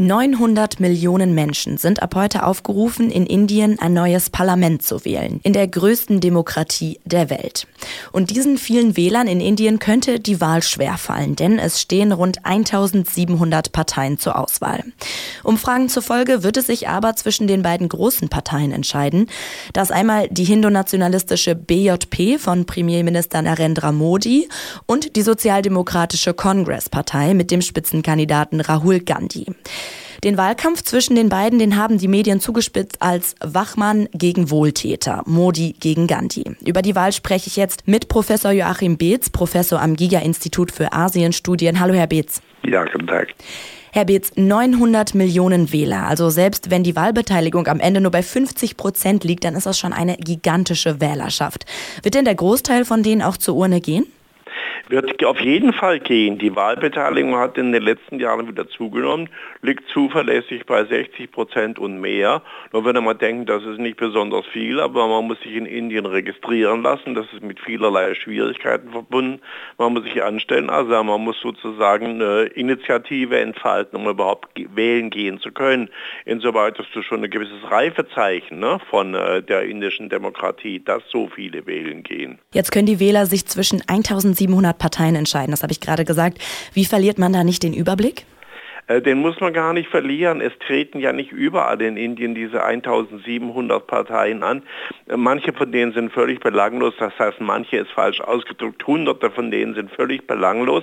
900 Millionen Menschen sind ab heute aufgerufen, in Indien ein neues Parlament zu wählen, in der größten Demokratie der Welt. Und diesen vielen Wählern in Indien könnte die Wahl schwerfallen, denn es stehen rund 1700 Parteien zur Auswahl. Umfragen zufolge wird es sich aber zwischen den beiden großen Parteien entscheiden. Das einmal die hindu-nationalistische BJP von Premierminister Narendra Modi und die sozialdemokratische Congress-Partei mit dem Spitzenkandidaten Rahul Gandhi. Den Wahlkampf zwischen den beiden, den haben die Medien zugespitzt als Wachmann gegen Wohltäter, Modi gegen Gandhi. Über die Wahl spreche ich jetzt mit Professor Joachim Beetz, Professor am Giga-Institut für Asienstudien. Hallo, Herr Beetz. Ja, guten Tag. Herr Beetz, 900 Millionen Wähler. Also selbst wenn die Wahlbeteiligung am Ende nur bei 50 Prozent liegt, dann ist das schon eine gigantische Wählerschaft. Wird denn der Großteil von denen auch zur Urne gehen? Wird auf jeden Fall gehen. Die Wahlbeteiligung hat in den letzten Jahren wieder zugenommen, liegt zuverlässig bei 60 Prozent und mehr. Nur würde man denken, das ist nicht besonders viel, aber man muss sich in Indien registrieren lassen. Das ist mit vielerlei Schwierigkeiten verbunden. Man muss sich anstellen, also man muss sozusagen eine Initiative entfalten, um überhaupt wählen gehen zu können. Insoweit hast du schon ein gewisses Reifezeichen ne, von äh, der indischen Demokratie, dass so viele wählen gehen. Jetzt können die Wähler sich zwischen 1700 Parteien entscheiden. Das habe ich gerade gesagt. Wie verliert man da nicht den Überblick? Äh, den muss man gar nicht verlieren. Es treten ja nicht überall in Indien diese 1700 Parteien an. Äh, manche von denen sind völlig belanglos, das heißt, manche ist falsch ausgedrückt, hunderte von denen sind völlig belanglos.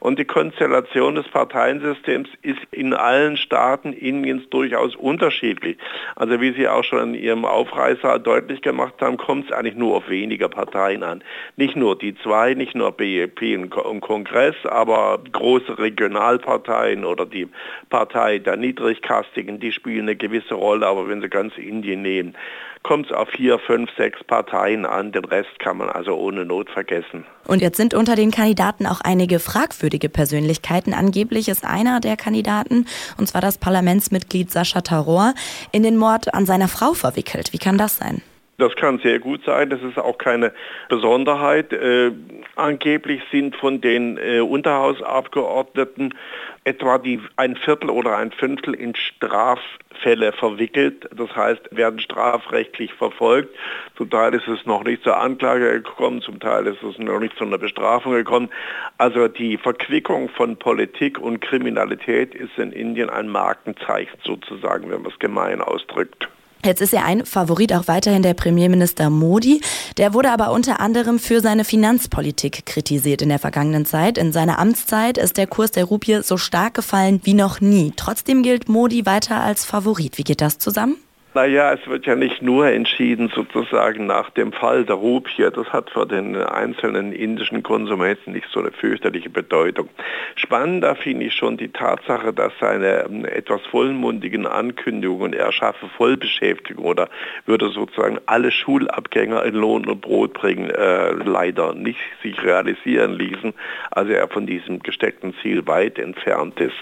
Und die Konstellation des Parteiensystems ist in allen Staaten Indiens durchaus unterschiedlich. Also wie Sie auch schon in Ihrem Aufreißer deutlich gemacht haben, kommt es eigentlich nur auf weniger Parteien an. Nicht nur die zwei, nicht nur BEP und Kongress, aber große Regionalparteien oder die Partei der Niedrigkastigen, die spielen eine gewisse Rolle, aber wenn Sie ganz Indien nehmen, kommt es auf vier, fünf, sechs Parteien an. Den Rest kann man also ohne Not vergessen. Und jetzt sind unter den Kandidaten auch einige fragwürdige Persönlichkeiten. Angeblich ist einer der Kandidaten, und zwar das Parlamentsmitglied Sascha Taror, in den Mord an seiner Frau verwickelt. Wie kann das sein? Das kann sehr gut sein, das ist auch keine Besonderheit. Äh, angeblich sind von den äh, Unterhausabgeordneten etwa die ein Viertel oder ein Fünftel in Straffälle verwickelt. Das heißt, werden strafrechtlich verfolgt. Zum Teil ist es noch nicht zur Anklage gekommen, zum Teil ist es noch nicht zu einer Bestrafung gekommen. Also die Verquickung von Politik und Kriminalität ist in Indien ein Markenzeichen sozusagen, wenn man es gemein ausdrückt. Jetzt ist ja ein Favorit auch weiterhin der Premierminister Modi. Der wurde aber unter anderem für seine Finanzpolitik kritisiert in der vergangenen Zeit. In seiner Amtszeit ist der Kurs der Rupie so stark gefallen wie noch nie. Trotzdem gilt Modi weiter als Favorit. Wie geht das zusammen? Naja, es wird ja nicht nur entschieden sozusagen nach dem Fall der Rupie. Das hat für den einzelnen indischen Konsumenten nicht so eine fürchterliche Bedeutung. Spannender finde ich schon die Tatsache, dass seine ähm, etwas vollmundigen Ankündigungen, er schaffe Vollbeschäftigung oder würde sozusagen alle Schulabgänger in Lohn und Brot bringen, äh, leider nicht sich realisieren ließen. Also er von diesem gesteckten Ziel weit entfernt ist.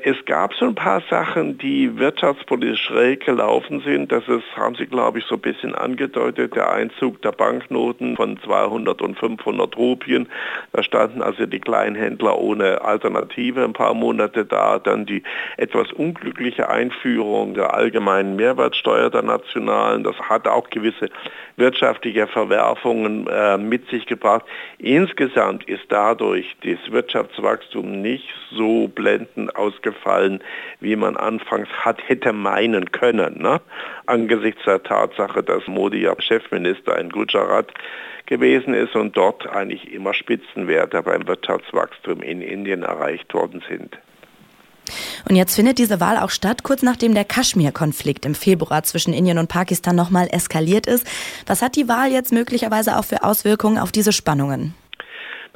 Es gab so ein paar Sachen, die wirtschaftspolitisch schräg gelaufen sind. Das ist, haben Sie, glaube ich, so ein bisschen angedeutet, der Einzug der Banknoten von 200 und 500 Rupien. Da standen also die Kleinhändler ohne Alternative ein paar Monate da. Dann die etwas unglückliche Einführung der allgemeinen Mehrwertsteuer der Nationalen. Das hat auch gewisse wirtschaftliche Verwerfungen äh, mit sich gebracht. Insgesamt ist dadurch das Wirtschaftswachstum nicht so blendend ausgegangen ausgefallen, wie man anfangs hat, hätte meinen können. Ne? Angesichts der Tatsache, dass Modi ja Chefminister in Gujarat gewesen ist und dort eigentlich immer Spitzenwerte beim Wirtschaftswachstum in Indien erreicht worden sind. Und jetzt findet diese Wahl auch statt, kurz nachdem der Kaschmir-Konflikt im Februar zwischen Indien und Pakistan nochmal eskaliert ist. Was hat die Wahl jetzt möglicherweise auch für Auswirkungen auf diese Spannungen?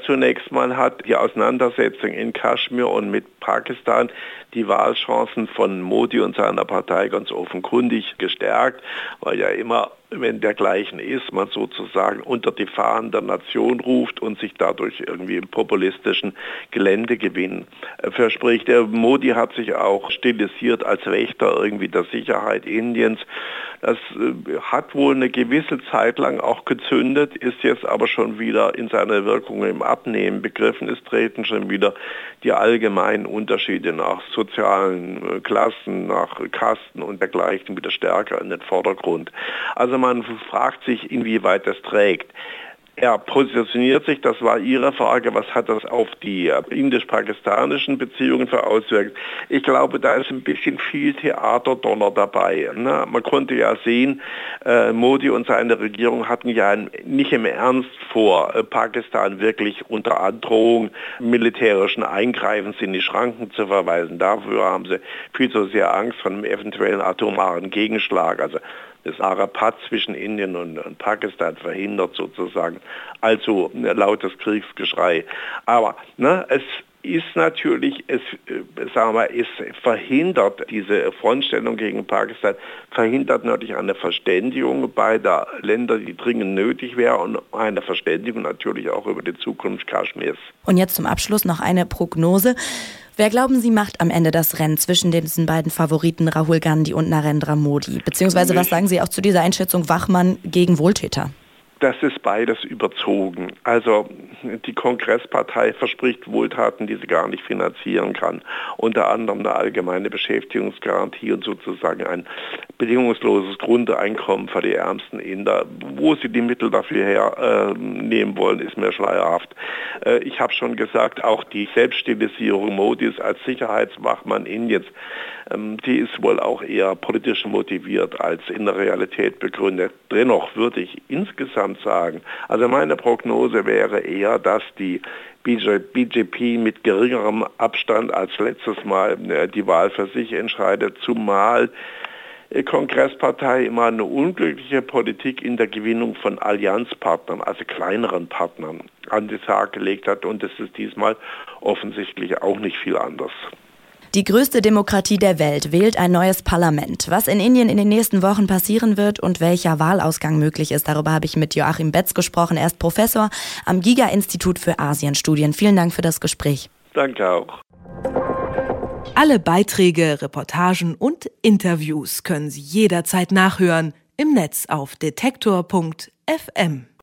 Zunächst mal hat die Auseinandersetzung in Kaschmir und mit Pakistan die Wahlchancen von Modi und seiner Partei ganz offenkundig gestärkt, weil ja immer wenn dergleichen ist, man sozusagen unter die Fahnen der Nation ruft und sich dadurch irgendwie im populistischen Geländegewinn äh, verspricht. Der Modi hat sich auch stilisiert als Wächter irgendwie der Sicherheit Indiens. Das äh, hat wohl eine gewisse Zeit lang auch gezündet, ist jetzt aber schon wieder in seiner Wirkung im Abnehmen begriffen. Es treten schon wieder die allgemeinen Unterschiede nach sozialen äh, Klassen, nach Kasten und dergleichen wieder stärker in den Vordergrund. Also man fragt sich, inwieweit das trägt. Er positioniert sich, das war Ihre Frage, was hat das auf die äh, indisch-pakistanischen Beziehungen für Auswirkungen? Ich glaube, da ist ein bisschen viel Theaterdonner dabei. Ne? Man konnte ja sehen, äh, Modi und seine Regierung hatten ja nicht im Ernst vor, äh, Pakistan wirklich unter Androhung militärischen Eingreifens in die Schranken zu verweisen. Dafür haben sie viel zu sehr Angst vor einem eventuellen atomaren Gegenschlag. Also das Arapat zwischen Indien und, und, Pakistan verhindert sozusagen allzu lautes Kriegsgeschrei. Aber ne, es ist natürlich, es, äh, sagen wir, es verhindert diese Frontstellung gegen Pakistan, verhindert natürlich eine Verständigung beider Länder, die dringend nötig wäre und eine Verständigung natürlich auch über die Zukunft Kaschmirs. Und jetzt zum Abschluss noch eine Prognose. Wer glauben Sie macht am Ende das Rennen zwischen diesen beiden Favoriten Rahul Gandhi und Narendra Modi? Beziehungsweise was sagen Sie auch zu dieser Einschätzung Wachmann gegen Wohltäter? Das ist beides überzogen. Also die Kongresspartei verspricht Wohltaten, die sie gar nicht finanzieren kann. Unter anderem eine allgemeine Beschäftigungsgarantie und sozusagen ein bedingungsloses Grundeinkommen für die ärmsten Inder. Wo sie die Mittel dafür hernehmen äh, wollen, ist mir schleierhaft. Äh, ich habe schon gesagt, auch die Selbststilisierung Modis als Sicherheitswachmann Indiens, ähm, die ist wohl auch eher politisch motiviert als in der Realität begründet. Dennoch würde ich insgesamt sagen, also meine Prognose wäre eher, dass die BJP mit geringerem Abstand als letztes Mal äh, die Wahl für sich entscheidet, zumal Kongresspartei immer eine unglückliche Politik in der Gewinnung von Allianzpartnern, also kleineren Partnern, an den Tag gelegt hat. Und das ist diesmal offensichtlich auch nicht viel anders. Die größte Demokratie der Welt wählt ein neues Parlament. Was in Indien in den nächsten Wochen passieren wird und welcher Wahlausgang möglich ist, darüber habe ich mit Joachim Betz gesprochen. Er ist Professor am Giga-Institut für Asienstudien. Vielen Dank für das Gespräch. Danke auch. Alle Beiträge, Reportagen und Interviews können Sie jederzeit nachhören im Netz auf detektor.fm.